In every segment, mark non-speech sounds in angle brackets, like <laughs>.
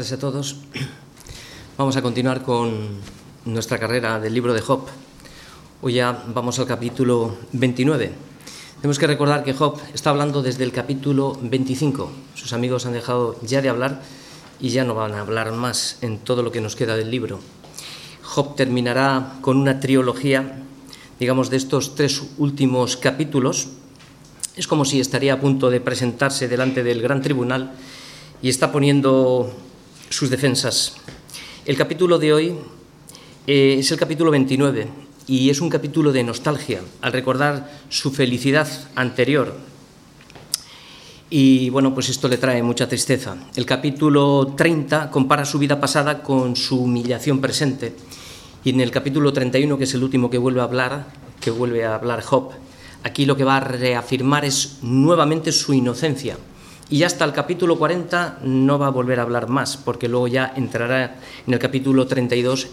tardes a todos. Vamos a continuar con nuestra carrera del libro de Job. Hoy ya vamos al capítulo 29. Tenemos que recordar que Job está hablando desde el capítulo 25. Sus amigos han dejado ya de hablar y ya no van a hablar más en todo lo que nos queda del libro. Job terminará con una trilogía, digamos, de estos tres últimos capítulos. Es como si estaría a punto de presentarse delante del gran tribunal y está poniendo sus defensas. El capítulo de hoy eh, es el capítulo 29 y es un capítulo de nostalgia al recordar su felicidad anterior. Y bueno, pues esto le trae mucha tristeza. El capítulo 30 compara su vida pasada con su humillación presente. Y en el capítulo 31, que es el último que vuelve a hablar, que vuelve a hablar Job, aquí lo que va a reafirmar es nuevamente su inocencia y hasta el capítulo 40 no va a volver a hablar más, porque luego ya entrará en el capítulo 32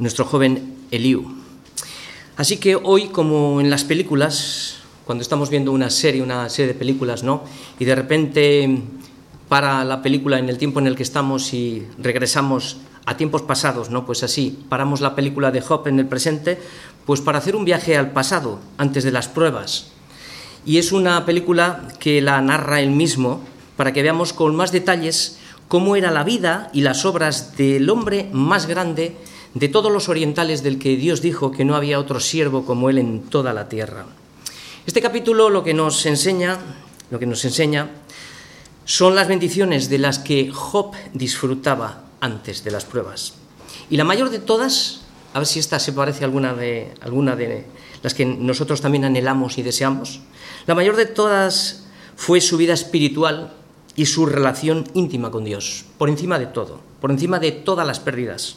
nuestro joven Eliú. Así que hoy, como en las películas, cuando estamos viendo una serie, una serie de películas, ¿no? Y de repente para la película en el tiempo en el que estamos y regresamos a tiempos pasados, ¿no? Pues así, paramos la película de Job en el presente, pues para hacer un viaje al pasado, antes de las pruebas, y es una película que la narra él mismo para que veamos con más detalles cómo era la vida y las obras del hombre más grande de todos los orientales del que Dios dijo que no había otro siervo como él en toda la tierra. Este capítulo lo que nos enseña, lo que nos enseña son las bendiciones de las que Job disfrutaba antes de las pruebas. Y la mayor de todas, a ver si esta se parece a alguna de, alguna de las que nosotros también anhelamos y deseamos, la mayor de todas fue su vida espiritual y su relación íntima con Dios, por encima de todo, por encima de todas las pérdidas.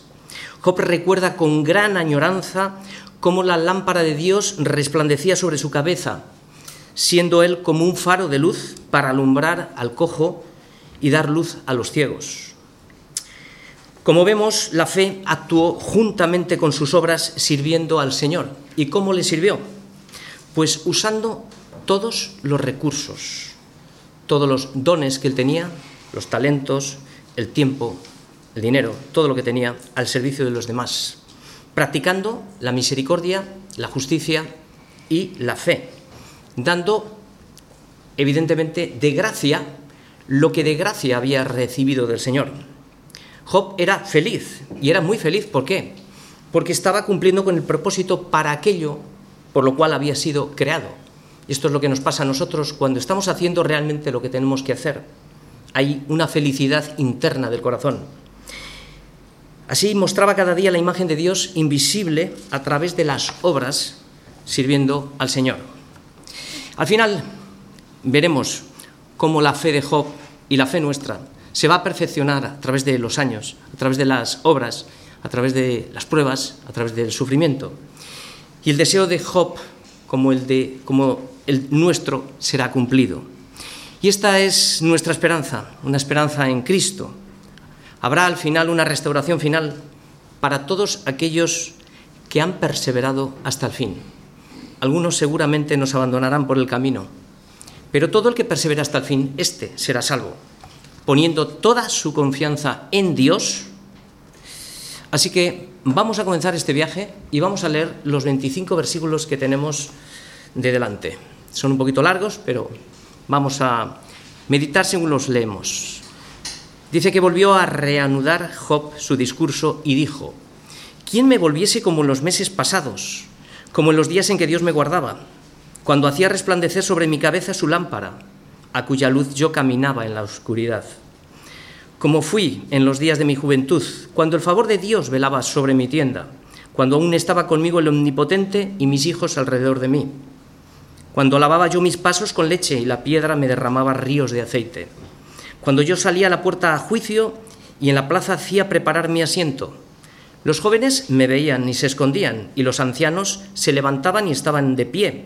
Job recuerda con gran añoranza cómo la lámpara de Dios resplandecía sobre su cabeza, siendo él como un faro de luz para alumbrar al cojo y dar luz a los ciegos. Como vemos, la fe actuó juntamente con sus obras sirviendo al Señor. ¿Y cómo le sirvió? Pues usando todos los recursos, todos los dones que él tenía, los talentos, el tiempo, el dinero, todo lo que tenía al servicio de los demás, practicando la misericordia, la justicia y la fe, dando evidentemente de gracia lo que de gracia había recibido del Señor. Job era feliz y era muy feliz, ¿por qué? Porque estaba cumpliendo con el propósito para aquello por lo cual había sido creado. Esto es lo que nos pasa a nosotros cuando estamos haciendo realmente lo que tenemos que hacer. Hay una felicidad interna del corazón. Así mostraba cada día la imagen de Dios invisible a través de las obras sirviendo al Señor. Al final veremos cómo la fe de Job y la fe nuestra se va a perfeccionar a través de los años, a través de las obras, a través de las pruebas, a través del sufrimiento. Y el deseo de Job, como el de como el nuestro será cumplido. Y esta es nuestra esperanza, una esperanza en Cristo. Habrá al final una restauración final para todos aquellos que han perseverado hasta el fin. Algunos seguramente nos abandonarán por el camino, pero todo el que persevera hasta el fin, éste será salvo, poniendo toda su confianza en Dios. Así que vamos a comenzar este viaje y vamos a leer los 25 versículos que tenemos de delante. Son un poquito largos, pero vamos a meditar según los leemos. Dice que volvió a reanudar Job su discurso y dijo, ¿quién me volviese como en los meses pasados, como en los días en que Dios me guardaba, cuando hacía resplandecer sobre mi cabeza su lámpara, a cuya luz yo caminaba en la oscuridad? Como fui en los días de mi juventud, cuando el favor de Dios velaba sobre mi tienda, cuando aún estaba conmigo el Omnipotente y mis hijos alrededor de mí cuando lavaba yo mis pasos con leche y la piedra me derramaba ríos de aceite, cuando yo salía a la puerta a juicio y en la plaza hacía preparar mi asiento. Los jóvenes me veían y se escondían, y los ancianos se levantaban y estaban de pie.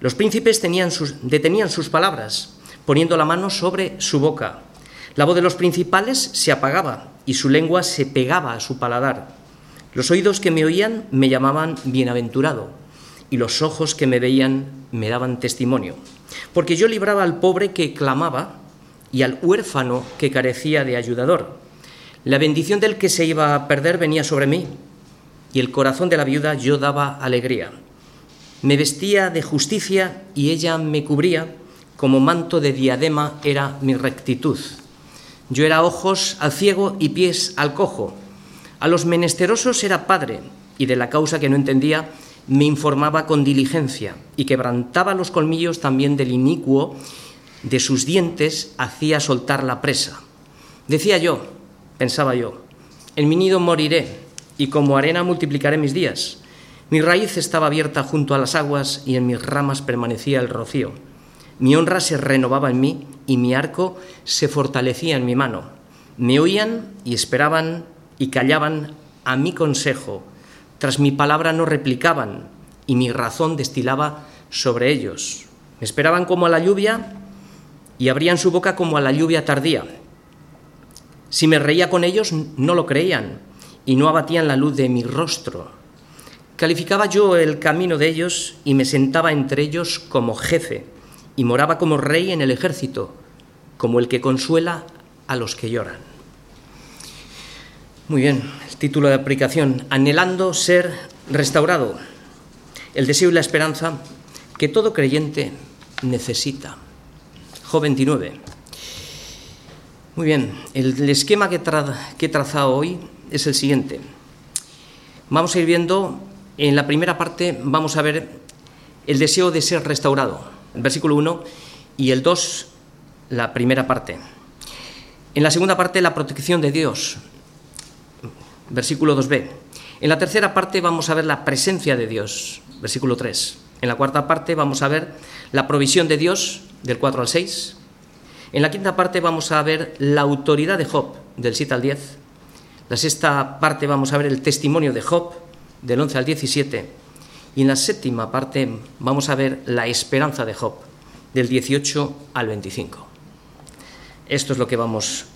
Los príncipes tenían sus, detenían sus palabras, poniendo la mano sobre su boca. La voz de los principales se apagaba y su lengua se pegaba a su paladar. Los oídos que me oían me llamaban bienaventurado y los ojos que me veían me daban testimonio. Porque yo libraba al pobre que clamaba y al huérfano que carecía de ayudador. La bendición del que se iba a perder venía sobre mí, y el corazón de la viuda yo daba alegría. Me vestía de justicia y ella me cubría, como manto de diadema era mi rectitud. Yo era ojos al ciego y pies al cojo. A los menesterosos era padre, y de la causa que no entendía me informaba con diligencia, y quebrantaba los colmillos también del inicuo, de sus dientes hacía soltar la presa. Decía yo, pensaba yo, en mi nido moriré, y como arena multiplicaré mis días. Mi raíz estaba abierta junto a las aguas, y en mis ramas permanecía el rocío. Mi honra se renovaba en mí, y mi arco se fortalecía en mi mano. Me oían y esperaban y callaban a mi consejo. Tras mi palabra no replicaban, y mi razón destilaba sobre ellos. Me esperaban como a la lluvia y abrían su boca como a la lluvia tardía. Si me reía con ellos, no lo creían y no abatían la luz de mi rostro. Calificaba yo el camino de ellos y me sentaba entre ellos como jefe y moraba como rey en el ejército, como el que consuela a los que lloran. Muy bien, el título de aplicación, anhelando ser restaurado, el deseo y la esperanza que todo creyente necesita. Jo 29. Muy bien, el esquema que, que he trazado hoy es el siguiente. Vamos a ir viendo, en la primera parte vamos a ver el deseo de ser restaurado, el versículo 1, y el 2, la primera parte. En la segunda parte, la protección de Dios, versículo 2b. En la tercera parte vamos a ver la presencia de Dios, versículo 3. En la cuarta parte vamos a ver la provisión de Dios, del 4 al 6. En la quinta parte vamos a ver la autoridad de Job, del 7 al 10. La sexta parte vamos a ver el testimonio de Job, del 11 al 17. Y en la séptima parte vamos a ver la esperanza de Job, del 18 al 25. Esto es lo que vamos,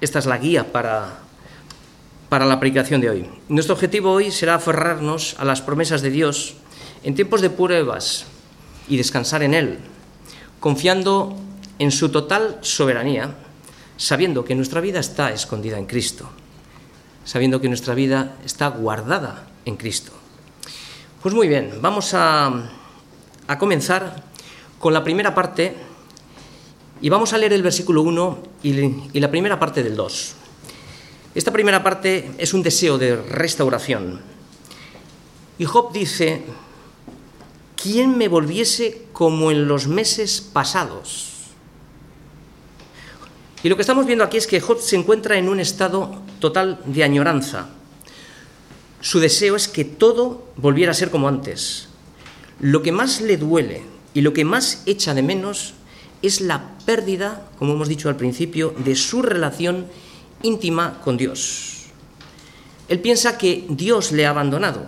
esta es la guía para, para la aplicación de hoy. Nuestro objetivo hoy será aferrarnos a las promesas de Dios en tiempos de pruebas y descansar en Él, confiando en su total soberanía, sabiendo que nuestra vida está escondida en Cristo sabiendo que nuestra vida está guardada en Cristo. Pues muy bien, vamos a, comenzar con la primera parte y vamos a leer el versículo 1 y, y la primera parte del 2. Esta primera parte es un deseo de restauración. Y Job dice, ¿quién me volviese como en los meses pasados? Y lo que estamos viendo aquí es que Job se encuentra en un estado total de añoranza. Su deseo es que todo volviera a ser como antes. Lo que más le duele y lo que más echa de menos es la pérdida, como hemos dicho al principio, de su relación íntima con Dios. Él piensa que Dios le ha abandonado.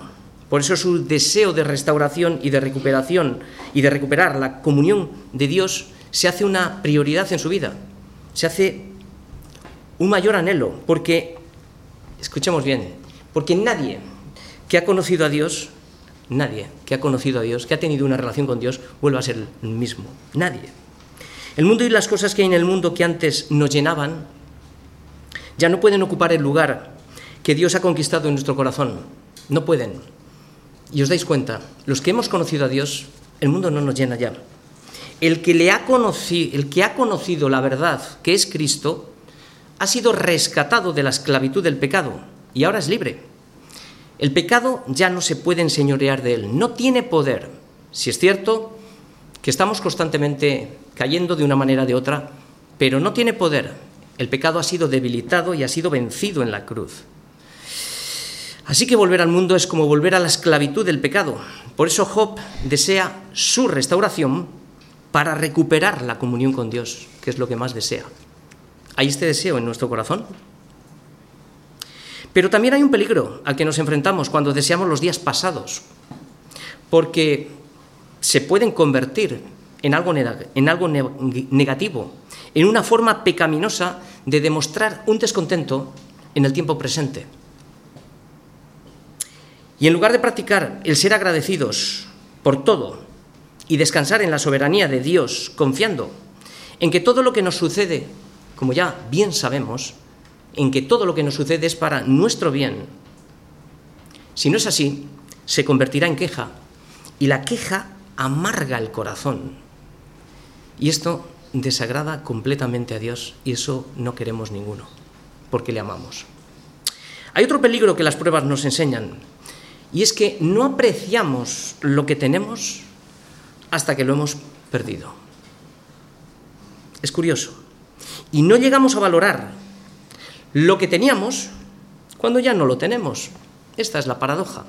Por eso su deseo de restauración y de recuperación y de recuperar la comunión de Dios se hace una prioridad en su vida se hace un mayor anhelo, porque, escuchemos bien, porque nadie que ha conocido a Dios, nadie que ha conocido a Dios, que ha tenido una relación con Dios, vuelve a ser el mismo. Nadie. El mundo y las cosas que hay en el mundo que antes nos llenaban, ya no pueden ocupar el lugar que Dios ha conquistado en nuestro corazón. No pueden. Y os dais cuenta, los que hemos conocido a Dios, el mundo no nos llena ya el que, le ha conocido, el que ha conocido la verdad, que es Cristo, ha sido rescatado de la esclavitud del pecado y ahora es libre. El pecado ya no se puede enseñorear de él, no tiene poder. Si es cierto que estamos constantemente cayendo de una manera o de otra, pero no tiene poder. El pecado ha sido debilitado y ha sido vencido en la cruz. Así que volver al mundo es como volver a la esclavitud del pecado. Por eso Job desea su restauración para recuperar la comunión con Dios, que es lo que más desea. ¿Hay este deseo en nuestro corazón? Pero también hay un peligro al que nos enfrentamos cuando deseamos los días pasados, porque se pueden convertir en algo, negativo, en una forma pecaminosa de demostrar un descontento en el tiempo presente. Y en lugar de practicar el ser agradecidos por todo y descansar en la soberanía de Dios, confiando en que todo lo que nos sucede, como ya bien sabemos, en que todo lo que nos sucede es para nuestro bien. Si no es así, se convertirá en queja y la queja amarga el corazón. Y esto desagrada completamente a Dios y eso no queremos ninguno, porque le amamos. Hay otro peligro que las pruebas nos enseñan y es que no apreciamos lo que tenemos hasta que lo hemos perdido. Es curioso. Y no llegamos a valorar lo que teníamos cuando ya no lo tenemos. Esta es la paradoja.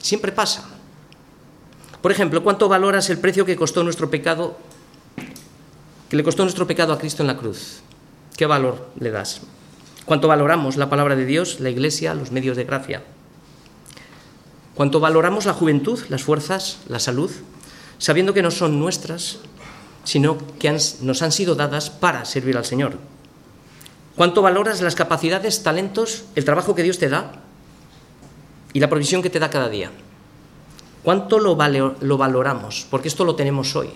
Siempre pasa. Por ejemplo, ¿cuánto valoras el precio que costó nuestro pecado, que le costó nuestro pecado a Cristo en la cruz? ¿Qué valor le das? ¿Cuánto valoramos la palabra de Dios, la iglesia, los medios de gracia? ¿Cuánto valoramos la juventud, las fuerzas, la salud, sabiendo que no son nuestras, sino que nos han sido dadas para servir al Señor? ¿Cuánto valoras las capacidades, talentos, el trabajo que Dios te da y la provisión que te da cada día? ¿Cuánto lo, lo valoramos? Porque esto lo tenemos hoy.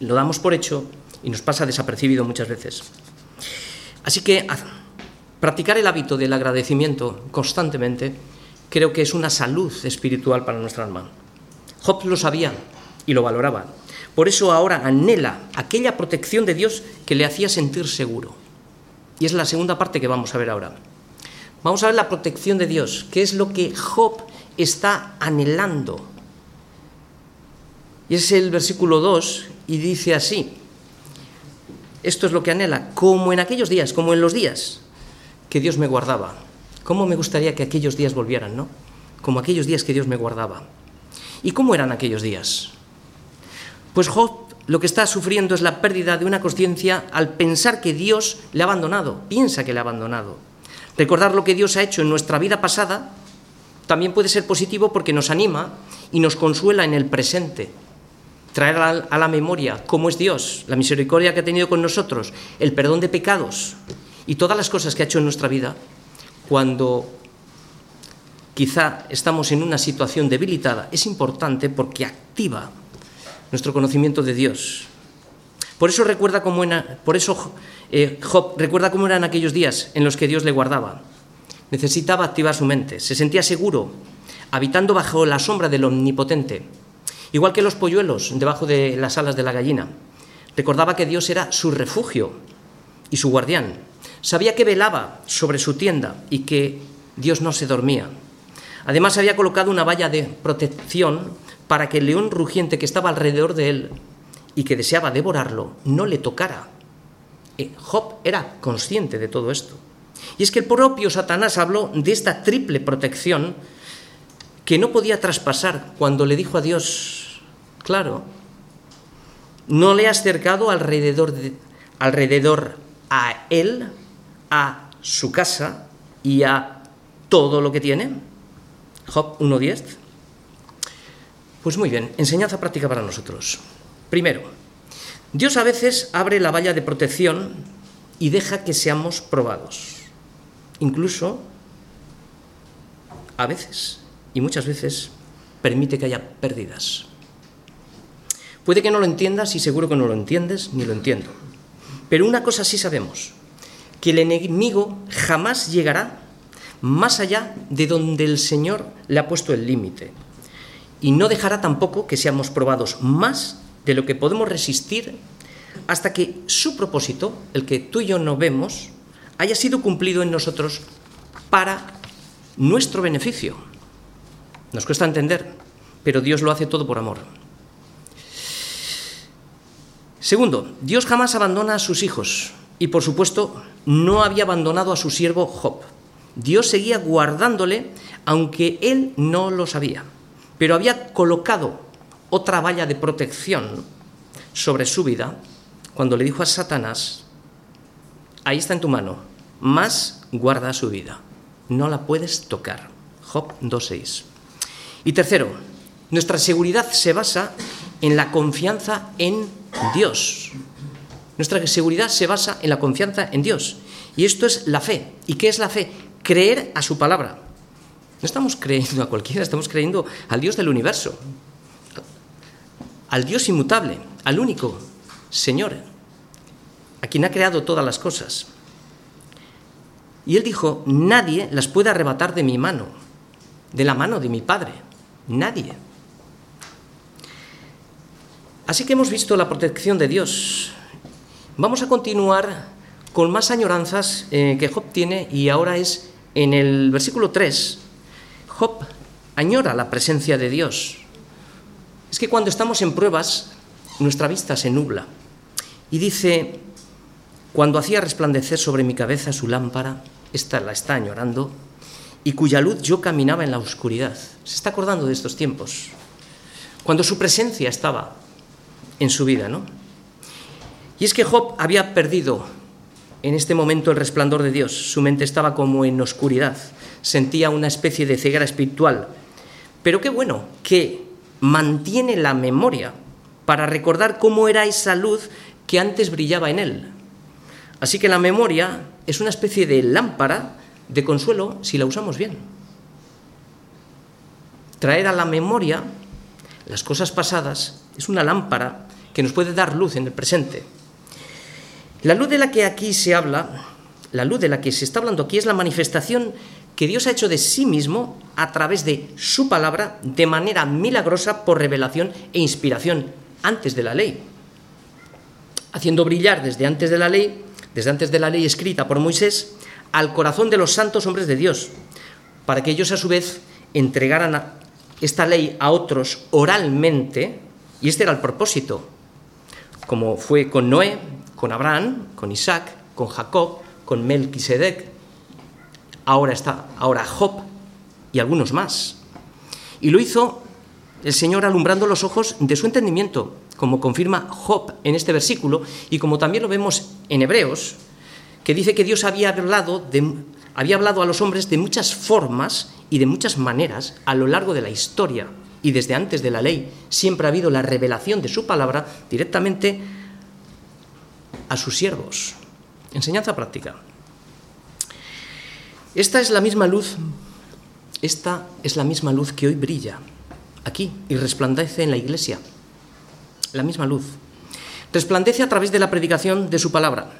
Lo damos por hecho y nos pasa desapercibido muchas veces. Así que practicar el hábito del agradecimiento constantemente creo que es una salud espiritual para nuestra alma. Job lo sabía y lo valoraba. Por eso ahora anhela aquella protección de Dios que le hacía sentir seguro. Y es la segunda parte que vamos a ver ahora. Vamos a ver la protección de Dios, que es lo que Job está anhelando. Y es el versículo 2 y dice así, esto es lo que anhela, como en aquellos días, como en los días que Dios me guardaba. ¿Cómo me gustaría que aquellos días volvieran, no? Como aquellos días que Dios me guardaba. ¿Y cómo eran aquellos días? Pues Job lo que está sufriendo es la pérdida de una conciencia al pensar que Dios le ha abandonado, piensa que le ha abandonado. Recordar lo que Dios ha hecho en nuestra vida pasada también puede ser positivo porque nos anima y nos consuela en el presente. Traer a la memoria cómo es Dios, la misericordia que ha tenido con nosotros, el perdón de pecados y todas las cosas que ha hecho en nuestra vida, cuando quizá estamos en una situación debilitada, es importante porque activa nuestro conocimiento de Dios. Por eso recuerda cómo por eso eh, Job recuerda cómo eran aquellos días en los que Dios le guardaba necesitaba activar su mente, se sentía seguro, habitando bajo la sombra del Omnipotente, igual que los polluelos debajo de las alas de la gallina. Recordaba que Dios era su refugio y su guardián. Sabía que velaba sobre su tienda y que Dios no se dormía. Además había colocado una valla de protección para que el león rugiente que estaba alrededor de él y que deseaba devorarlo no le tocara. Eh, Job era consciente de todo esto. Y es que el propio Satanás habló de esta triple protección que no podía traspasar cuando le dijo a Dios, claro, no le has cercado alrededor, alrededor a él, a su casa y a todo lo que tiene. Job 1.10. Pues muy bien, enseñanza práctica para nosotros. Primero, Dios a veces abre la valla de protección y deja que seamos probados. Incluso, a veces, y muchas veces, permite que haya pérdidas. Puede que no lo entiendas y seguro que no lo entiendes ni lo entiendo. Pero una cosa sí sabemos, que el enemigo jamás llegará más allá de donde el Señor le ha puesto el límite. Y no dejará tampoco que seamos probados más de lo que podemos resistir hasta que su propósito, el que tú y yo no vemos, haya sido cumplido en nosotros para nuestro beneficio. Nos cuesta entender, pero Dios lo hace todo por amor. Segundo, Dios jamás abandona a sus hijos y por supuesto no había abandonado a su siervo Job. Dios seguía guardándole aunque él no lo sabía, pero había colocado otra valla de protección sobre su vida cuando le dijo a Satanás, ahí está en tu mano, más guarda su vida. No la puedes tocar. Job 2.6. Y tercero, nuestra seguridad se basa en la confianza en Dios. Nuestra seguridad se basa en la confianza en Dios. Y esto es la fe. ¿Y qué es la fe? Creer a su palabra. No estamos creyendo a cualquiera, estamos creyendo al Dios del universo, al Dios inmutable, al único Señor, a quien ha creado todas las cosas. Y él dijo, nadie las puede arrebatar de mi mano, de la mano de mi Padre. Nadie. Así que hemos visto la protección de Dios. Vamos a continuar con más añoranzas eh, que Job tiene y ahora es en el versículo 3. Job añora la presencia de Dios. Es que cuando estamos en pruebas, nuestra vista se nubla. Y dice, cuando hacía resplandecer sobre mi cabeza su lámpara, esta la está añorando, y cuya luz yo caminaba en la oscuridad. Se está acordando de estos tiempos, cuando su presencia estaba en su vida, ¿no? Y es que Job había perdido en este momento el resplandor de Dios, su mente estaba como en oscuridad, sentía una especie de ceguera espiritual. Pero qué bueno que mantiene la memoria para recordar cómo era esa luz que antes brillaba en él. Así que la memoria es una especie de lámpara de consuelo si la usamos bien. Traer a la memoria las cosas pasadas es una lámpara que nos puede dar luz en el presente. La luz de la que aquí se habla, la luz de la que se está hablando aquí es la manifestación que Dios ha hecho de sí mismo a través de su palabra de manera milagrosa por revelación e inspiración antes de la ley, haciendo brillar desde antes de la ley, desde antes de la ley escrita por Moisés, al corazón de los santos hombres de Dios, para que ellos a su vez entregaran esta ley a otros oralmente, y este era el propósito, como fue con Noé, con Abraham, con Isaac, con Jacob, con Melquisedec, ahora está, ahora Job y algunos más. Y lo hizo el Señor alumbrando los ojos de su entendimiento, como confirma Job en este versículo y como también lo vemos en Hebreos, que dice que Dios había hablado, había hablado a los hombres de muchas formas y de muchas maneras a lo largo de la historia y desde antes de la ley siempre ha habido la revelación de su palabra directamente a sus siervos. Enseñanza práctica. Esta es la misma luz, esta es la misma luz que hoy brilla aquí y resplandece en la iglesia. La misma luz. Resplandece a través de la predicación de su palabra.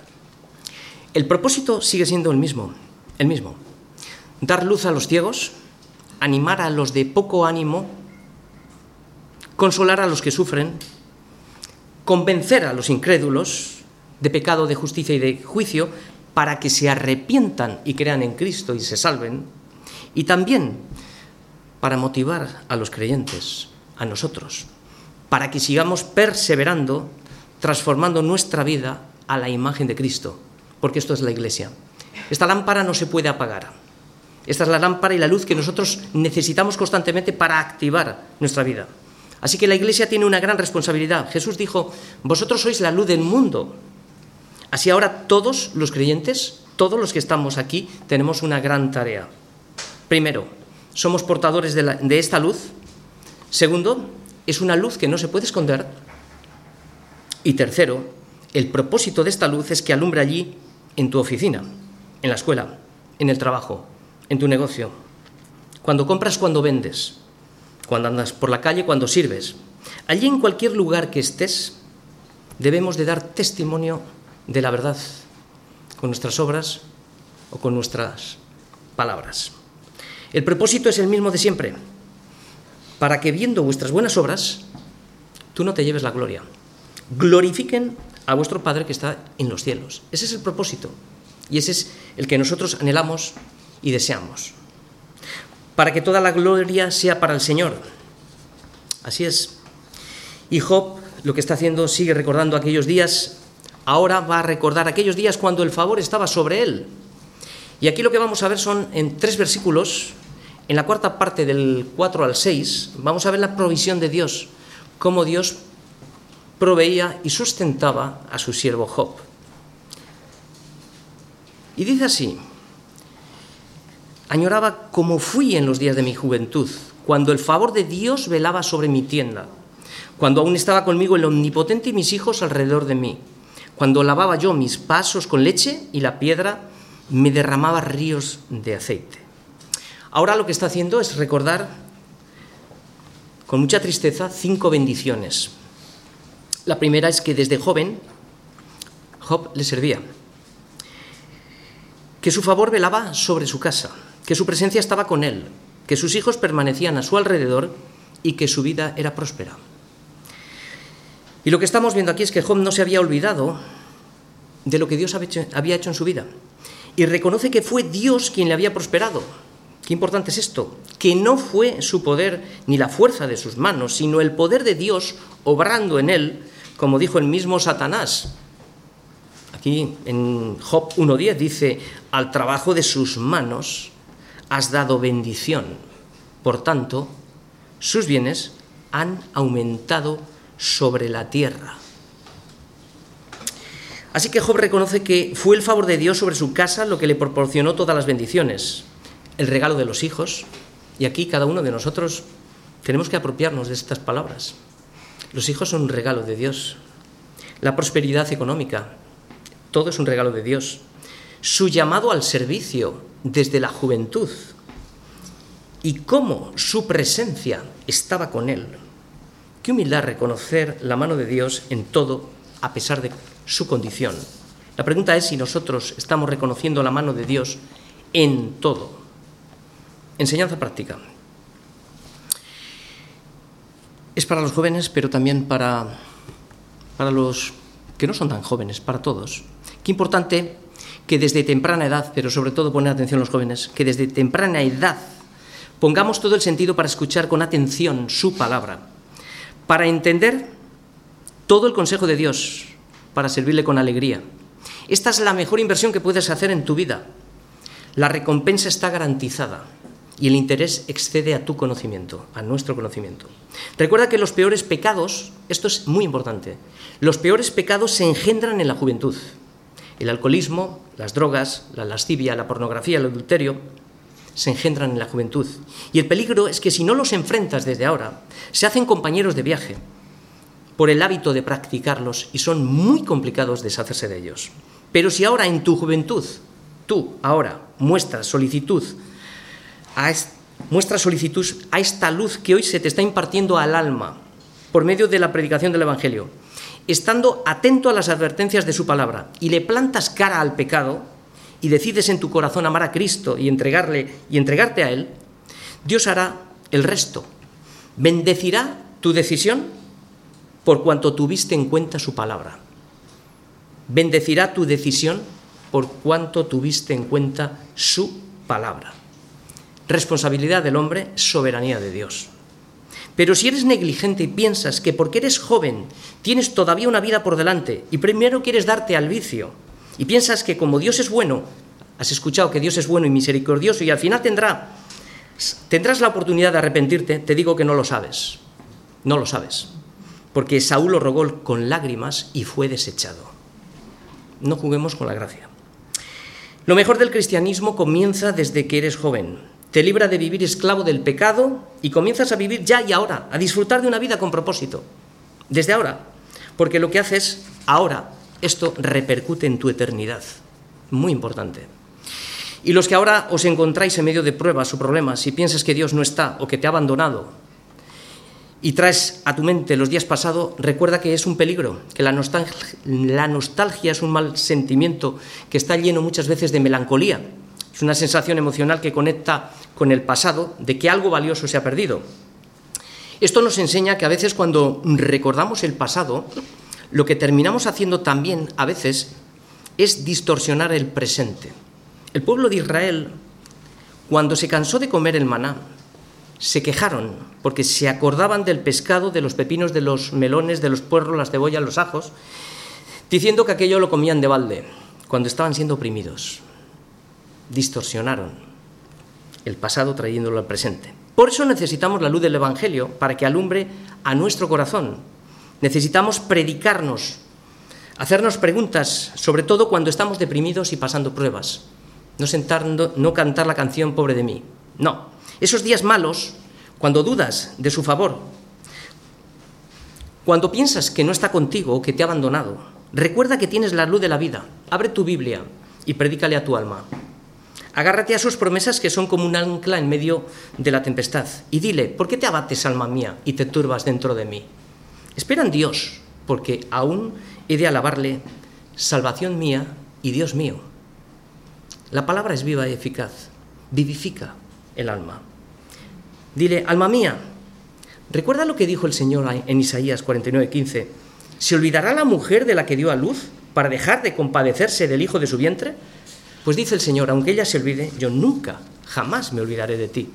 El propósito sigue siendo el mismo, el mismo. Dar luz a los ciegos, animar a los de poco ánimo, consolar a los que sufren, convencer a los incrédulos de pecado, de justicia y de juicio, para que se arrepientan y crean en Cristo y se salven, y también para motivar a los creyentes, a nosotros, para que sigamos perseverando, transformando nuestra vida a la imagen de Cristo, porque esto es la iglesia. Esta lámpara no se puede apagar. Esta es la lámpara y la luz que nosotros necesitamos constantemente para activar nuestra vida. Así que la iglesia tiene una gran responsabilidad. Jesús dijo, vosotros sois la luz del mundo. Así ahora todos los creyentes, todos los que estamos aquí, tenemos una gran tarea. Primero, somos portadores de, esta luz. Segundo, es una luz que no se puede esconder. Y tercero, el propósito de esta luz es que alumbre allí en tu oficina, en la escuela, en el trabajo, en tu negocio, cuando compras, cuando vendes, cuando andas por la calle, cuando sirves. Allí en cualquier lugar que estés, debemos de dar testimonio de la verdad con nuestras obras o con nuestras palabras. El propósito es el mismo de siempre, para que viendo vuestras buenas obras, tú no te lleves la gloria. Glorifiquen a vuestro Padre que está en los cielos. Ese es el propósito y ese es el que nosotros anhelamos y deseamos. Para que toda la gloria sea para el Señor. Así es. Y Job lo que está haciendo sigue recordando aquellos días ahora va a recordar aquellos días cuando el favor estaba sobre él. Y aquí lo que vamos a ver son en tres versículos, en la cuarta parte del 4 al 6, vamos a ver la provisión de Dios, cómo Dios proveía y sustentaba a su siervo Job. Y dice así, añoraba como fui en los días de mi juventud, cuando el favor de Dios velaba sobre mi tienda, cuando aún estaba conmigo el omnipotente y mis hijos alrededor de mí cuando lavaba yo mis pasos con leche y la piedra me derramaba ríos de aceite. Ahora lo que está haciendo es recordar con mucha tristeza cinco bendiciones. La primera es que desde joven Job le servía. que su favor velaba sobre su casa, que su presencia estaba con él, que sus hijos permanecían a su alrededor y que su vida era próspera. Y lo que estamos viendo aquí es que Job no se había olvidado de lo que Dios había hecho en su vida y reconoce que fue Dios quien le había prosperado. Qué importante es esto, que no fue su poder ni la fuerza de sus manos, sino el poder de Dios obrando en él, como dijo el mismo Satanás. Aquí en Job 1.10 dice, al trabajo de sus manos has dado bendición. Por tanto, sus bienes han aumentado sobre la tierra. Así que Job reconoce que fue el favor de Dios sobre su casa lo que le proporcionó todas las bendiciones, el regalo de los hijos, y aquí cada uno de nosotros tenemos que apropiarnos de estas palabras. Los hijos son un regalo de Dios, la prosperidad económica, todo es un regalo de Dios, su llamado al servicio desde la juventud y cómo su presencia estaba con él. Qué humildad reconocer la mano de Dios en todo a pesar de su condición. La pregunta es si nosotros estamos reconociendo la mano de Dios en todo. Enseñanza práctica. Es para los jóvenes, pero también para, para los que no son tan jóvenes, para todos. Qué importante que desde temprana edad, pero sobre todo poner atención a los jóvenes, que desde temprana edad pongamos todo el sentido para escuchar con atención su palabra, para entender todo el consejo de Dios, para servirle con alegría. Esta es la mejor inversión que puedes hacer en tu vida. La recompensa está garantizada y el interés excede a tu conocimiento, a nuestro conocimiento. Recuerda que los peores pecados, esto es muy importante, los peores pecados se engendran en la juventud. El alcoholismo, las drogas, la lascivia, la pornografía, el adulterio, se engendran en la juventud. Y el peligro es que si no los enfrentas desde ahora, se hacen compañeros de viaje, por el hábito de practicarlos y son muy complicados deshacerse de ellos. Pero si ahora en tu juventud, tú ahora muestras solicitud a, solicitud a esta luz que hoy se te está impartiendo al alma por medio de la predicación del Evangelio, estando atento a las advertencias de su palabra y le plantas cara al pecado y decides en tu corazón amar a Cristo y entregarle y entregarte a él, Dios hará el resto. Bendecirá tu decisión por cuanto tuviste en cuenta su palabra. Bendecirá tu decisión por cuanto tuviste en cuenta su palabra. Responsabilidad del hombre, soberanía de Dios. Pero si eres negligente y piensas que porque eres joven tienes todavía una vida por delante y primero quieres darte al vicio y piensas que como Dios es bueno, has escuchado que Dios es bueno y misericordioso y al final tendrá, tendrás la oportunidad de arrepentirte, te digo que no lo sabes. No lo sabes porque Saúl lo rogó con lágrimas y fue desechado. No juguemos con la gracia. Lo mejor del cristianismo comienza desde que eres joven. Te libra de vivir esclavo del pecado y comienzas a vivir ya y ahora, a disfrutar de una vida con propósito. Desde ahora. Porque lo que haces ahora, esto repercute en tu eternidad. Muy importante. Y los que ahora os encontráis en medio de pruebas o problemas y piensas que Dios no está o que te ha abandonado y traes a tu mente los días pasados, recuerda que es un peligro, que la nostalgia, la nostalgia es un mal sentimiento que está lleno muchas veces de melancolía. Es una sensación emocional que conecta con el pasado de que algo valioso se ha perdido. Esto nos enseña que a veces cuando recordamos el pasado, lo que terminamos haciendo también a veces es distorsionar el presente. El pueblo de Israel, cuando se cansó de comer el maná, se quejaron porque se acordaban del pescado, de los pepinos, de los melones, de los puerros, las cebollas, los ajos, diciendo que aquello lo comían de balde cuando estaban siendo oprimidos. Distorsionaron el pasado trayéndolo al presente. Por eso necesitamos la luz del Evangelio para que alumbre a nuestro corazón. Necesitamos predicarnos, hacernos preguntas, sobre todo cuando estamos deprimidos y pasando pruebas. No, sentando, no cantar la canción Pobre de mí. No, esos días malos, cuando dudas de su favor, cuando piensas que no está contigo o que te ha abandonado, recuerda que tienes la luz de la vida. Abre tu Biblia y predícale a tu alma. Agárrate a sus promesas que son como un ancla en medio de la tempestad y dile, ¿por qué te abates, alma mía, y te turbas dentro de mí? Espera en Dios, porque aún he de alabarle, salvación mía y Dios mío. La palabra es viva y eficaz, vivifica el alma. Dile, alma mía, ¿recuerda lo que dijo el Señor en Isaías 49:15? ¿Se olvidará la mujer de la que dio a luz para dejar de compadecerse del hijo de su vientre? Pues dice el Señor, aunque ella se olvide, yo nunca, jamás me olvidaré de ti.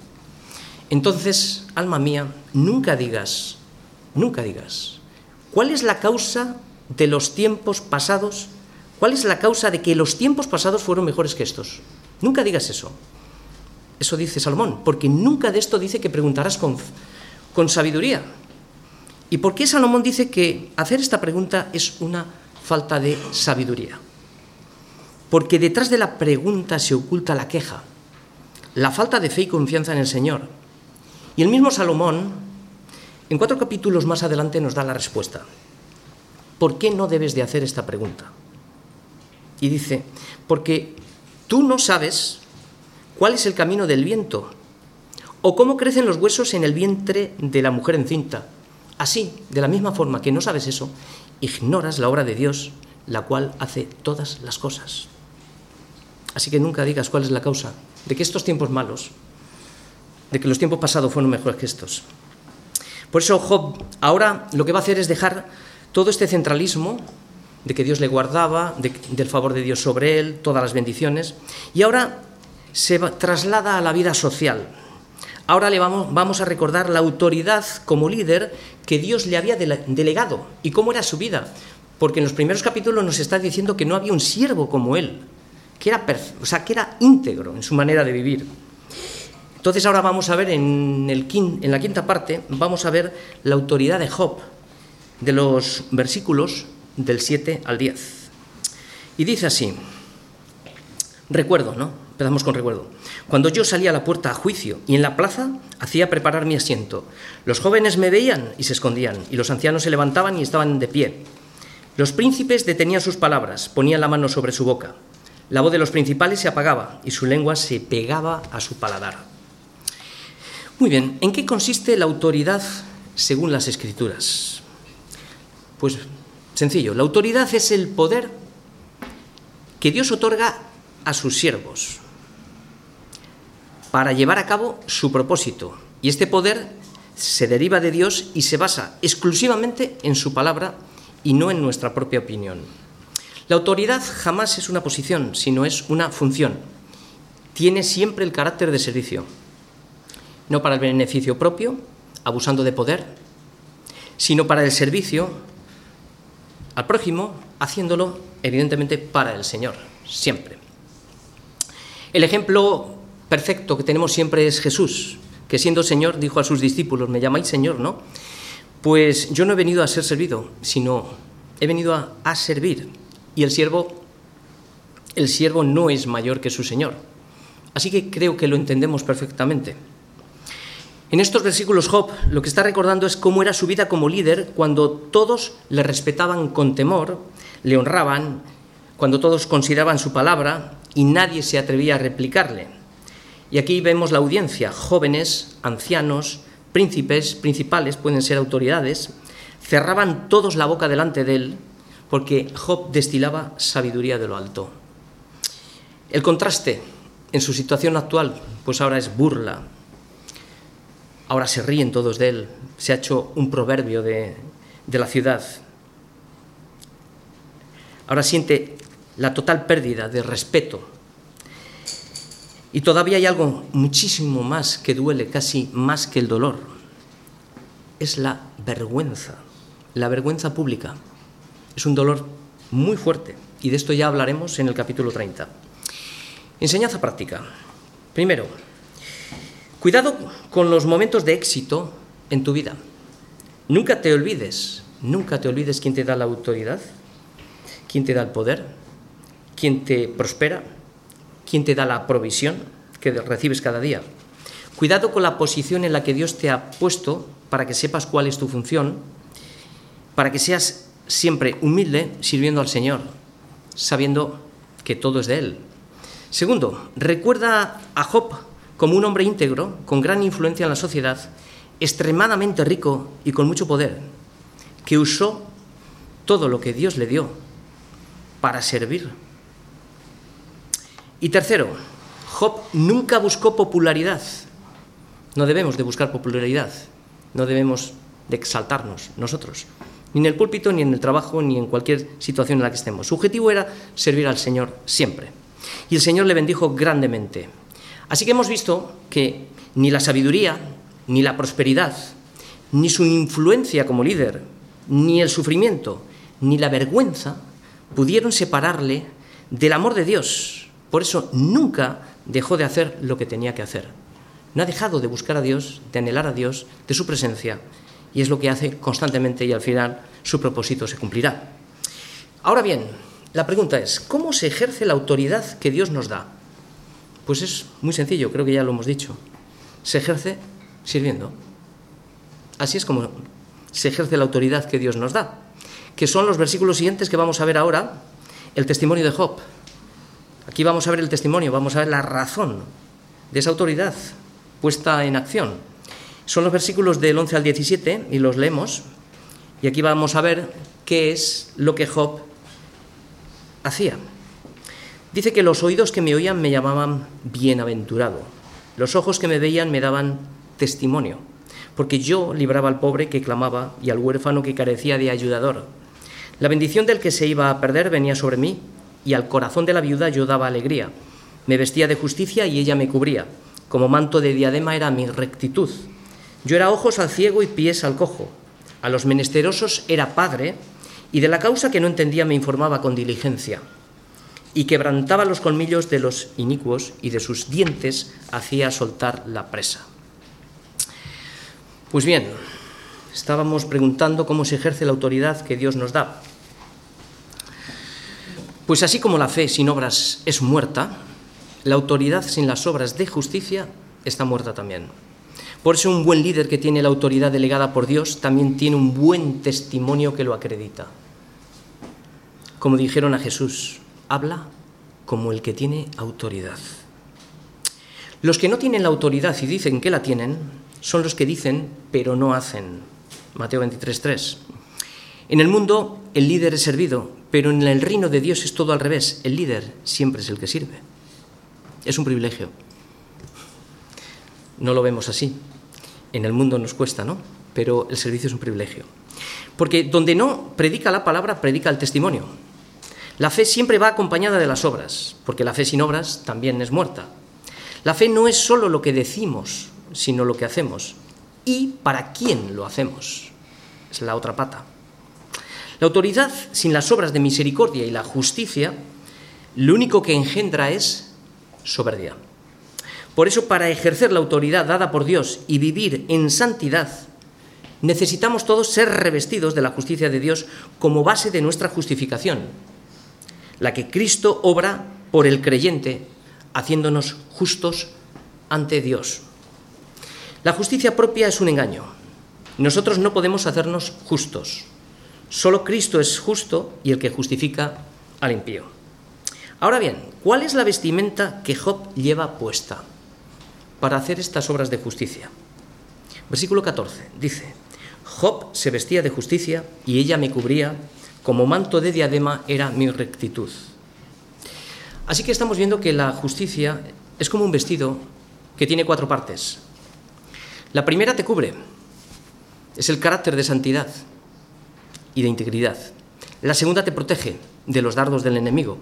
Entonces, alma mía, nunca digas, nunca digas, ¿cuál es la causa de los tiempos pasados? ¿Cuál es la causa de que los tiempos pasados fueron mejores que estos? Nunca digas eso. Eso dice Salomón, porque nunca de esto dice que preguntarás con, con sabiduría. ¿Y por qué Salomón dice que hacer esta pregunta es una falta de sabiduría? porque detrás de la pregunta se oculta la queja, la falta de fe y confianza en el Señor. Y el mismo Salomón, en cuatro capítulos más adelante, nos da la respuesta. ¿Por qué no debes de hacer esta pregunta? Y dice, porque tú no sabes cuál es el camino del viento o cómo crecen los huesos en el vientre de la mujer encinta. Así, de la misma forma que no sabes eso, ignoras la obra de Dios, la cual hace todas las cosas. Así que nunca digas cuál es la causa de que estos tiempos malos, de que los tiempos pasados fueron mejores que estos. Por eso Job ahora lo que va a hacer es dejar todo este centralismo de que Dios le guardaba, del favor de Dios sobre él, todas las bendiciones, y ahora se traslada a la vida social. Ahora le vamos, vamos a recordar la autoridad como líder que Dios le había delegado y cómo era su vida, porque en los primeros capítulos nos está diciendo que no había un siervo como él, que era, o sea, que era íntegro en su manera de vivir. Entonces ahora vamos a ver en, la quinta parte, vamos a ver la autoridad de Job, de los versículos del 7 al 10. Y dice así, recuerdo, ¿no? Empezamos con recuerdo. Cuando yo salía a la puerta a juicio y en la plaza hacía preparar mi asiento, los jóvenes me veían y se escondían, y los ancianos se levantaban y estaban de pie. Los príncipes detenían sus palabras, ponían la mano sobre su boca. La voz de los principales se apagaba y su lengua se pegaba a su paladar. Muy bien, ¿en qué consiste la autoridad según las escrituras? Pues sencillo, la autoridad es el poder que Dios otorga a sus siervos para llevar a cabo su propósito. Y este poder se deriva de Dios y se basa exclusivamente en su palabra y no en nuestra propia opinión. La autoridad jamás es una posición, sino es una función. Tiene siempre el carácter de servicio, no para el beneficio propio, abusando de poder, sino para el servicio al prójimo, haciéndolo evidentemente para el Señor, siempre. El ejemplo perfecto que tenemos siempre es Jesús, que siendo Señor dijo a sus discípulos, me llamáis Señor, ¿no? Pues yo no he venido a ser servido, sino he venido a, servir y el siervo no es mayor que su señor. Así que creo que lo entendemos perfectamente. En estos versículos Job lo que está recordando es cómo era su vida como líder cuando todos le respetaban con temor, le honraban, cuando todos consideraban su palabra y nadie se atrevía a replicarle. Y aquí vemos la audiencia, jóvenes, ancianos, príncipes, principales, pueden ser autoridades, cerraban todos la boca delante de él porque Job destilaba sabiduría de lo alto. El contraste en su situación actual, pues ahora es burla. Ahora se ríen todos de él. Se ha hecho un proverbio de, de la ciudad. Ahora siente la total pérdida de respeto. Y todavía hay algo muchísimo más que duele, casi más que el dolor. Es la vergüenza, la vergüenza pública. Es un dolor muy fuerte y de esto ya hablaremos en el capítulo 30. Enseñanza práctica. Primero, cuidado con los momentos de éxito en tu vida. Nunca te olvides, nunca te olvides quién te da la autoridad, quién te da el poder, quién te prospera, quién te da la provisión que recibes cada día. Cuidado con la posición en la que Dios te ha puesto para que sepas cuál es tu función, para que seas siempre humilde sirviendo al Señor, sabiendo que todo es de Él. Segundo, recuerda a Job como un hombre íntegro, con gran influencia en la sociedad, extremadamente rico y con mucho poder, que usó todo lo que Dios le dio para servir. Y tercero, Job nunca buscó popularidad. No debemos de buscar popularidad, no debemos de exaltarnos nosotros, ni en el púlpito, ni en el trabajo, ni en cualquier situación en la que estemos. Su objetivo era servir al Señor siempre. Y el Señor le bendijo grandemente. Así que hemos visto que ni la sabiduría, ni la prosperidad, ni su influencia como líder, ni el sufrimiento, ni la vergüenza pudieron separarle del amor de Dios. Por eso nunca dejó de hacer lo que tenía que hacer. No ha dejado de buscar a Dios, de anhelar a Dios, de su presencia, y es lo que hace constantemente y al final su propósito se cumplirá. Ahora bien, la pregunta es, ¿cómo se ejerce la autoridad que Dios nos da? Pues es muy sencillo, creo que ya lo hemos dicho. Se ejerce sirviendo. Así es como se ejerce la autoridad que Dios nos da, que son los versículos siguientes que vamos a ver ahora, el testimonio de Job. Aquí vamos a ver el testimonio, vamos a ver la razón de esa autoridad puesta en acción. Son los versículos del 11 al 17 y los leemos. Y aquí vamos a ver qué es lo que Job hacía. Dice que los oídos que me oían me llamaban bienaventurado. Los ojos que me veían me daban testimonio, porque yo libraba al pobre que clamaba y al huérfano que carecía de ayudador. La bendición del que se iba a perder venía sobre mí, y al corazón de la viuda yo daba alegría. Me vestía de justicia y ella me cubría. Como manto de diadema era mi rectitud. Yo era ojos al ciego y pies al cojo. A los menesterosos era padre, y de la causa que no entendía me informaba con diligencia. Y quebrantaba los colmillos de los inicuos, y de sus dientes hacía soltar la presa. Pues bien, estábamos preguntando cómo se ejerce la autoridad que Dios nos da. Pues así como la fe sin obras es muerta, la autoridad sin las obras de justicia está muerta también. Por eso un buen líder que tiene la autoridad delegada por Dios también tiene un buen testimonio que lo acredita. Como dijeron a Jesús, habla como el que tiene autoridad. Los que no tienen la autoridad y dicen que la tienen son los que dicen pero no hacen. Mateo 23.3. En el mundo el líder es servido, pero en el reino de Dios es todo al revés. El líder siempre es el que sirve. Es un privilegio. No lo vemos así. En el mundo nos cuesta, ¿no? Pero el servicio es un privilegio. Porque donde no predica la palabra, predica el testimonio. La fe siempre va acompañada de las obras, porque la fe sin obras también es muerta. La fe no es solo lo que decimos, sino lo que hacemos. ¿Y para quién lo hacemos? Es la otra pata. La autoridad sin las obras de misericordia y la justicia, lo único que engendra es soberbia. Por eso, para ejercer la autoridad dada por Dios y vivir en santidad, necesitamos todos ser revestidos de la justicia de Dios como base de nuestra justificación, la que Cristo obra por el creyente, haciéndonos justos ante Dios. La justicia propia es un engaño. Nosotros no podemos hacernos justos. Solo Cristo es justo y el que justifica al impío. Ahora bien, ¿cuál es la vestimenta que Job lleva puesta para hacer estas obras de justicia? Versículo 14 dice, Job se vestía de justicia y ella me cubría, como manto de diadema era mi rectitud. Así que estamos viendo que la justicia es como un vestido que tiene cuatro partes. La primera te cubre, es el carácter de santidad y de integridad. La segunda te protege de los dardos del enemigo.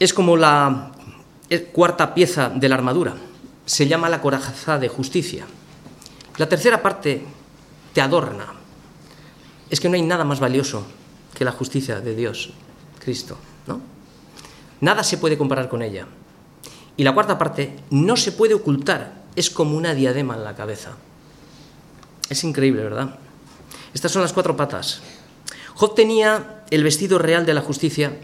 Es como la cuarta pieza de la armadura. Se llama la coraza de justicia. La tercera parte te adorna. Es que no hay nada más valioso que la justicia de Dios, Cristo, ¿no? Nada se puede comparar con ella. Y la cuarta parte no se puede ocultar, es como una diadema en la cabeza. Es increíble, ¿verdad? Estas son las cuatro patas. Job tenía el vestido real de la justicia,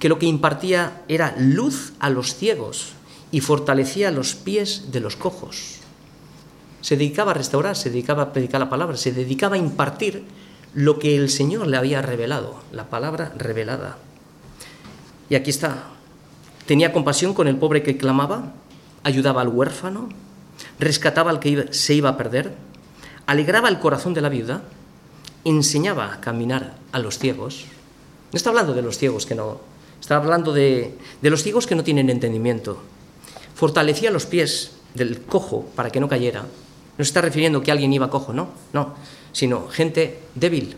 que lo que impartía era luz a los ciegos y fortalecía los pies de los cojos. Se dedicaba a restaurar, se dedicaba a predicar la palabra, se dedicaba a impartir lo que el Señor le había revelado, la palabra revelada. Y aquí está. Tenía compasión con el pobre que clamaba, ayudaba al huérfano, rescataba al que se iba a perder, alegraba el corazón de la viuda enseñaba a caminar a los ciegos. No está hablando de los ciegos que no, Está hablando de, de los ciegos que no tienen entendimiento. Fortalecía los pies del cojo para que no cayera. No se está refiriendo que alguien iba cojo, no, no, sino gente débil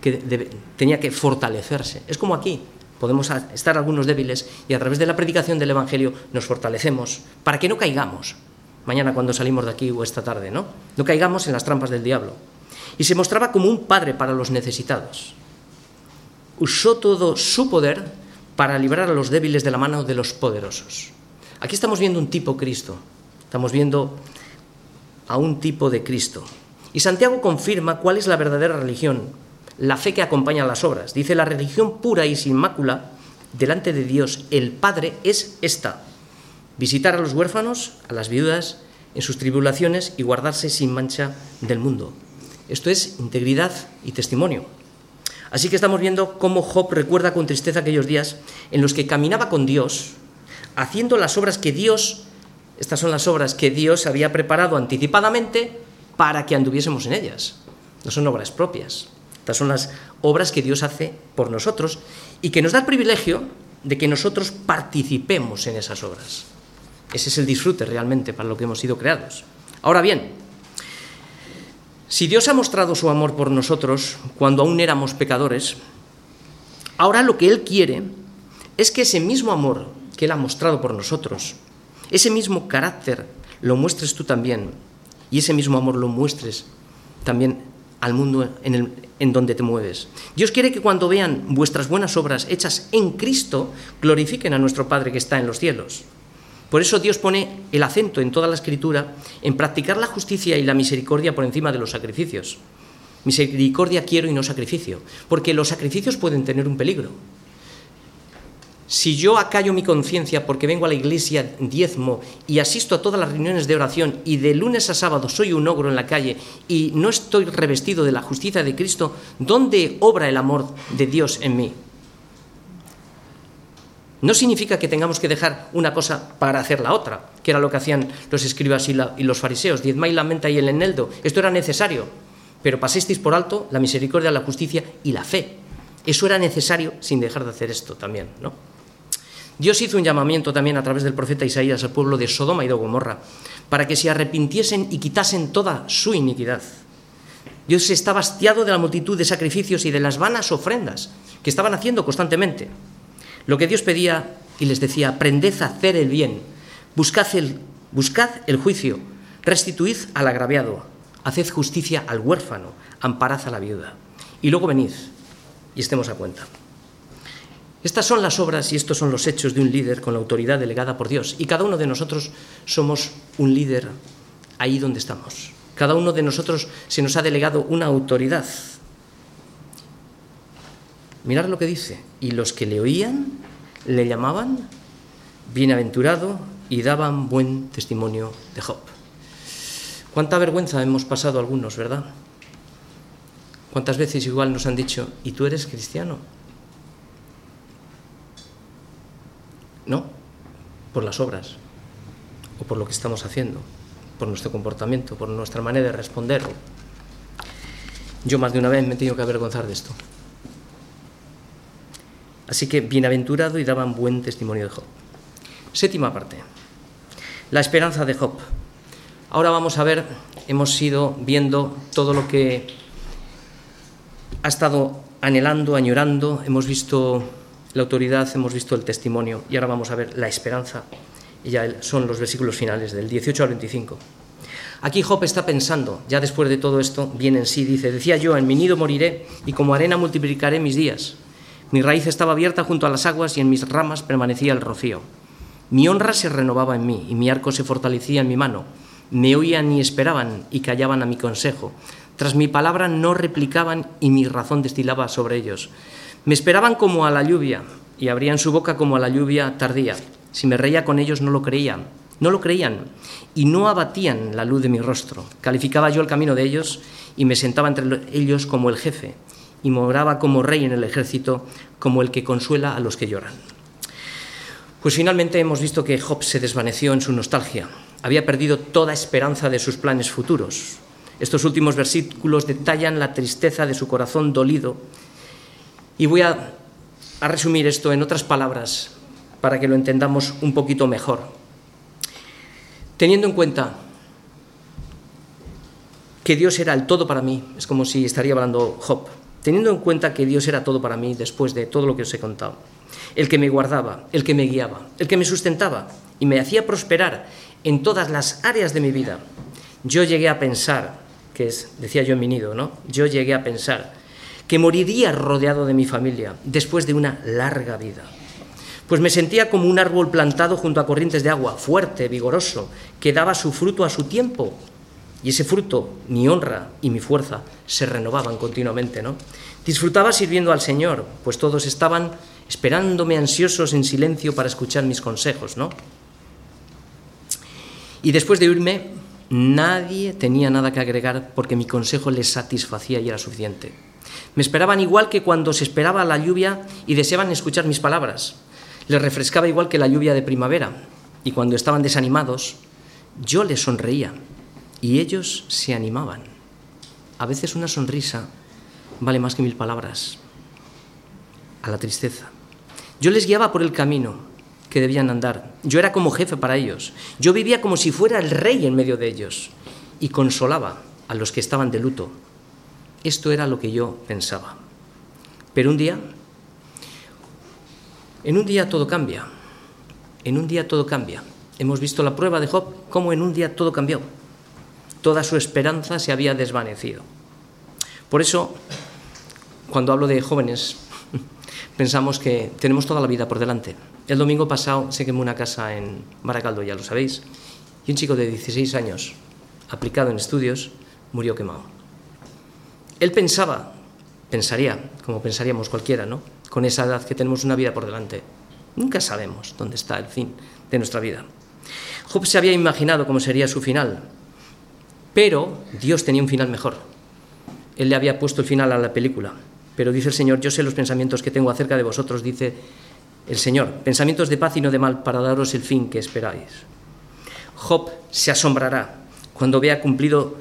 que tenía que fortalecerse. Es como aquí, podemos estar algunos débiles y a través de la predicación del Evangelio nos fortalecemos para que no caigamos mañana cuando salimos de aquí o esta tarde, ¿no? No caigamos en las trampas del diablo. Y se mostraba como un padre para los necesitados. Usó todo su poder para librar a los débiles de la mano de los poderosos. Aquí estamos viendo un tipo Cristo, estamos viendo a un tipo de Cristo. Y Santiago confirma cuál es la verdadera religión, la fe que acompaña las obras. Dice, la religión pura y sin mácula delante de Dios, el Padre, es esta. Visitar a los huérfanos, a las viudas, en sus tribulaciones y guardarse sin mancha del mundo. Esto es integridad y testimonio. Así que estamos viendo cómo Job recuerda con tristeza aquellos días en los que caminaba con Dios, haciendo las obras que Dios, estas son las obras que Dios había preparado anticipadamente para que anduviésemos en ellas. No son obras propias. Estas son las obras que Dios hace por nosotros y que nos da el privilegio de que nosotros participemos en esas obras. Ese es el disfrute realmente para lo que hemos sido creados. Ahora bien, si Dios ha mostrado su amor por nosotros cuando aún éramos pecadores, ahora lo que Él quiere es que ese mismo amor que Él ha mostrado por nosotros, ese mismo carácter, lo muestres tú también y ese mismo amor lo muestres también al mundo en, en, donde te mueves. Dios quiere que cuando vean vuestras buenas obras hechas en Cristo, glorifiquen a nuestro Padre que está en los cielos. Por eso Dios pone el acento en toda la escritura en practicar la justicia y la misericordia por encima de los sacrificios. Misericordia quiero y no sacrificio, porque los sacrificios pueden tener un peligro. Si yo acallo mi conciencia porque vengo a la iglesia diezmo y asisto a todas las reuniones de oración y de lunes a sábado soy un ogro en la calle y no estoy revestido de la justicia de Cristo, ¿dónde obra el amor de Dios en mí? No significa que tengamos que dejar una cosa para hacer la otra, que era lo que hacían los escribas y, los fariseos, diezma y la menta y el eneldo. Esto era necesario, pero paséis por alto la misericordia, la justicia y la fe. Eso era necesario sin dejar de hacer esto también, ¿no? Dios hizo un llamamiento también a través del profeta Isaías al pueblo de Sodoma y de Gomorra para que se arrepintiesen y quitasen toda su iniquidad. Dios está bastiado de la multitud de sacrificios y de las vanas ofrendas que estaban haciendo constantemente. Lo que Dios pedía y les decía, aprended a hacer el bien, buscad el, buscad el juicio, restituid al agraviado, haced justicia al huérfano, amparad a la viuda. Y luego venid y estemos a cuenta. Estas son las obras y estos son los hechos de un líder con la autoridad delegada por Dios. Y cada uno de nosotros somos un líder ahí donde estamos. Cada uno de nosotros se nos ha delegado una autoridad Mirad lo que dice. Y los que le oían le llamaban bienaventurado y daban buen testimonio de Job. Cuánta vergüenza hemos pasado algunos, ¿verdad? ¿Cuántas veces igual nos han dicho, ¿y tú eres cristiano? No, por las obras, o por lo que estamos haciendo, por nuestro comportamiento, por nuestra manera de responder. Yo más de una vez me he tenido que avergonzar de esto. Así que bienaventurado y daban buen testimonio de Job. Séptima parte. La esperanza de Job. Ahora vamos a ver, hemos ido viendo todo lo que ha estado anhelando, añorando, hemos visto la autoridad, hemos visto el testimonio y ahora vamos a ver la esperanza. Y ya son los versículos finales del 18 al 25. Aquí Job está pensando, ya después de todo esto, viene en sí, dice, decía yo, en mi nido moriré y como arena multiplicaré mis días. Mi raíz estaba abierta junto a las aguas y en mis ramas permanecía el rocío. Mi honra se renovaba en mí y mi arco se fortalecía en mi mano. Me oían y esperaban y callaban a mi consejo. Tras mi palabra no replicaban y mi razón destilaba sobre ellos. Me esperaban como a la lluvia y abrían su boca como a la lluvia tardía. Si me reía con ellos no lo creían, no lo creían y no abatían la luz de mi rostro. Calificaba yo el camino de ellos y me sentaba entre ellos como el jefe y moraba como rey en el ejército, como el que consuela a los que lloran. Pues finalmente hemos visto que Job se desvaneció en su nostalgia. Había perdido toda esperanza de sus planes futuros. Estos últimos versículos detallan la tristeza de su corazón dolido y voy a, resumir esto en otras palabras para que lo entendamos un poquito mejor. Teniendo en cuenta que Dios era el todo para mí, es como si estaría hablando Job, teniendo en cuenta que Dios era todo para mí después de todo lo que os he contado, el que me guardaba, el que me guiaba, el que me sustentaba y me hacía prosperar en todas las áreas de mi vida, yo llegué a pensar, que es, decía yo en mi nido, ¿no? Yo llegué a pensar que moriría rodeado de mi familia después de una larga vida. Pues me sentía como un árbol plantado junto a corrientes de agua, fuerte, vigoroso, que daba su fruto a su tiempo y ese fruto, mi honra y mi fuerza, se renovaban continuamente, ¿no? Disfrutaba sirviendo al Señor, pues todos estaban esperándome ansiosos en silencio para escuchar mis consejos, ¿no? Y después de oírme, nadie tenía nada que agregar porque mi consejo les satisfacía y era suficiente. Me esperaban igual que cuando se esperaba la lluvia y deseaban escuchar mis palabras. Les refrescaba igual que la lluvia de primavera. Y cuando estaban desanimados, yo les sonreía y ellos se animaban. A veces una sonrisa vale más que mil palabras. A la tristeza. Yo les guiaba por el camino que debían andar. Yo era como jefe para ellos. Yo vivía como si fuera el rey en medio de ellos y consolaba a los que estaban de luto. Esto era lo que yo pensaba. Pero un día, en un día todo cambia. En un día todo cambia. Hemos visto la prueba de Job, cómo en un día todo cambió toda su esperanza se había desvanecido. Por eso, cuando hablo de jóvenes, <laughs> pensamos que tenemos toda la vida por delante. El domingo pasado se quemó una casa en Baracaldo, ya lo sabéis, y un chico de 16 años, aplicado en estudios, murió quemado. Él pensaba, pensaría, como pensaríamos cualquiera, ¿no? Con esa edad que tenemos una vida por delante. Nunca sabemos dónde está el fin de nuestra vida. Job se había imaginado cómo sería su final, pero Dios tenía un final mejor. Él le había puesto el final a la película. Pero dice el Señor, yo sé los pensamientos que tengo acerca de vosotros, dice el Señor, pensamientos de paz y no de mal para daros el fin que esperáis. Job se asombrará cuando vea cumplido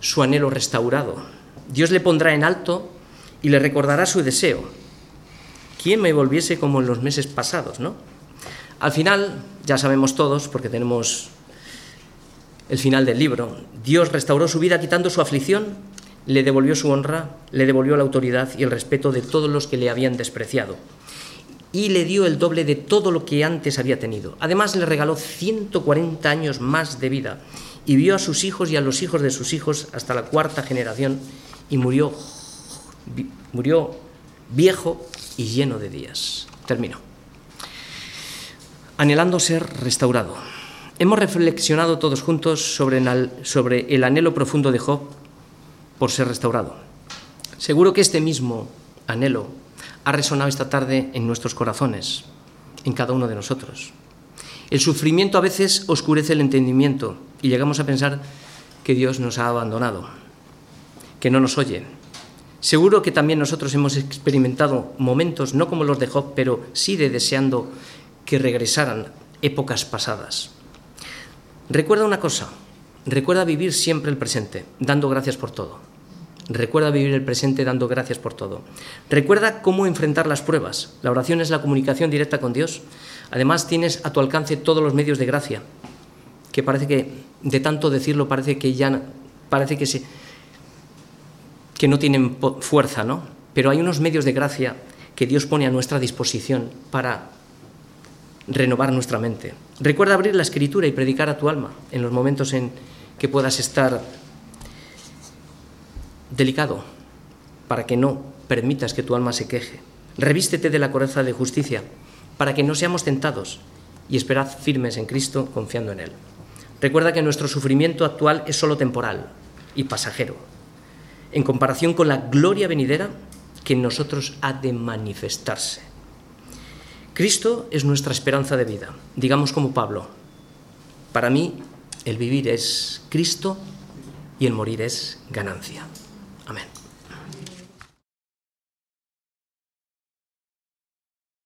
su anhelo restaurado. Dios le pondrá en alto y le recordará su deseo. ¿Quién me volviese como en los meses pasados, no? Al final, ya sabemos todos, porque tenemos el final del libro. Dios restauró su vida quitando su aflicción, le devolvió su honra, le devolvió la autoridad y el respeto de todos los que le habían despreciado. Y le dio el doble de todo lo que antes había tenido. Además le regaló 140 años más de vida y vio a sus hijos y a los hijos de sus hijos hasta la cuarta generación y murió, murió viejo y lleno de días. Termino. Anhelando ser restaurado. Hemos reflexionado todos juntos sobre el, anhelo profundo de Job por ser restaurado. Seguro que este mismo anhelo ha resonado esta tarde en nuestros corazones, en cada uno de nosotros. El sufrimiento a veces oscurece el entendimiento y llegamos a pensar que Dios nos ha abandonado, que no nos oye. Seguro que también nosotros hemos experimentado momentos, no como los de Job, pero sí de deseando que regresaran épocas pasadas. Recuerda una cosa, recuerda vivir siempre el presente, dando gracias por todo. Recuerda vivir el presente dando gracias por todo. Recuerda cómo enfrentar las pruebas. La oración es la comunicación directa con Dios. Además tienes a tu alcance todos los medios de gracia, que parece que de tanto decirlo parece que ya parece que se que no tienen fuerza, ¿no? Pero hay unos medios de gracia que Dios pone a nuestra disposición para renovar nuestra mente. Recuerda abrir la escritura y predicar a tu alma en los momentos en que puedas estar delicado, para que no permitas que tu alma se queje. Revístete de la coraza de justicia, para que no seamos tentados y esperad firmes en Cristo confiando en Él. Recuerda que nuestro sufrimiento actual es solo temporal y pasajero, en comparación con la gloria venidera que en nosotros ha de manifestarse. Cristo es nuestra esperanza de vida. Digamos como Pablo, para mí el vivir es Cristo y el morir es ganancia.